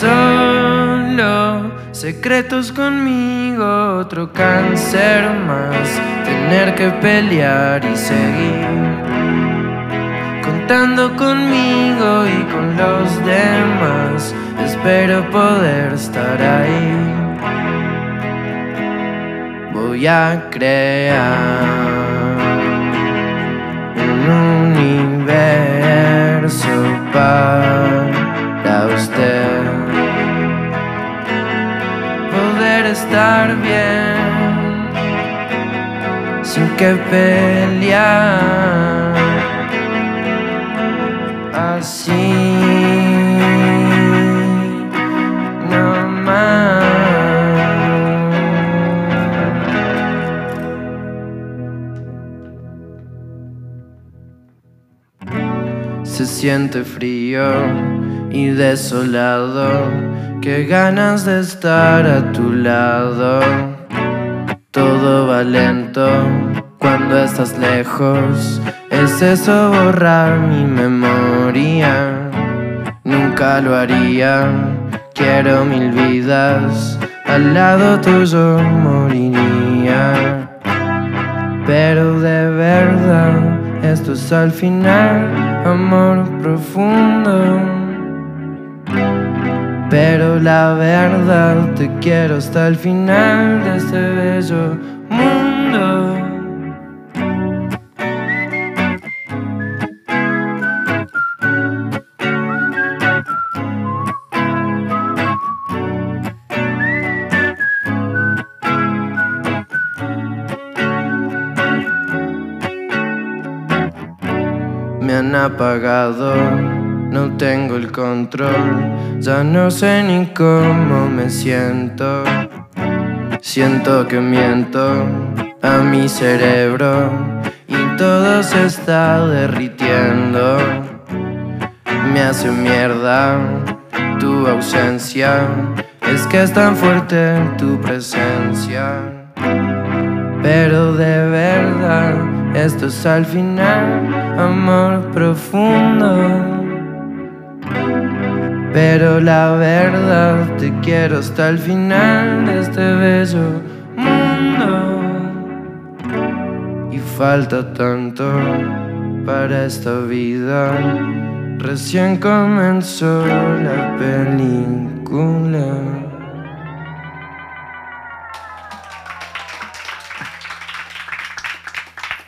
solo, secretos conmigo, otro cáncer más, tener que pelear y seguir. Contando conmigo y con los demás, espero poder estar ahí. Voy a crear un universo para Poder estar bien sin que pelear. Así no más. Se siente frío y desolado, qué ganas de estar a tu lado. Todo va lento cuando estás lejos, es eso borrar mi memoria. Nunca lo haría, quiero mil vidas, al lado tuyo moriría. Pero de verdad, esto es al final, amor profundo. Pero la verdad, te quiero hasta el final de este bello mundo. Me han apagado, no tengo el control, ya no sé ni cómo me siento. Siento que miento a mi cerebro y todo se está derritiendo. Me hace mierda tu ausencia, es que es tan fuerte tu presencia. Pero de verdad, esto es al final, amor profundo. Pero la verdad, te quiero hasta el final de este bello mundo. Y falta tanto para esta vida. Recién comenzó la película.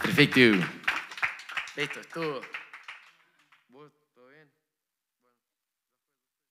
Perfecto. Listo, estuvo.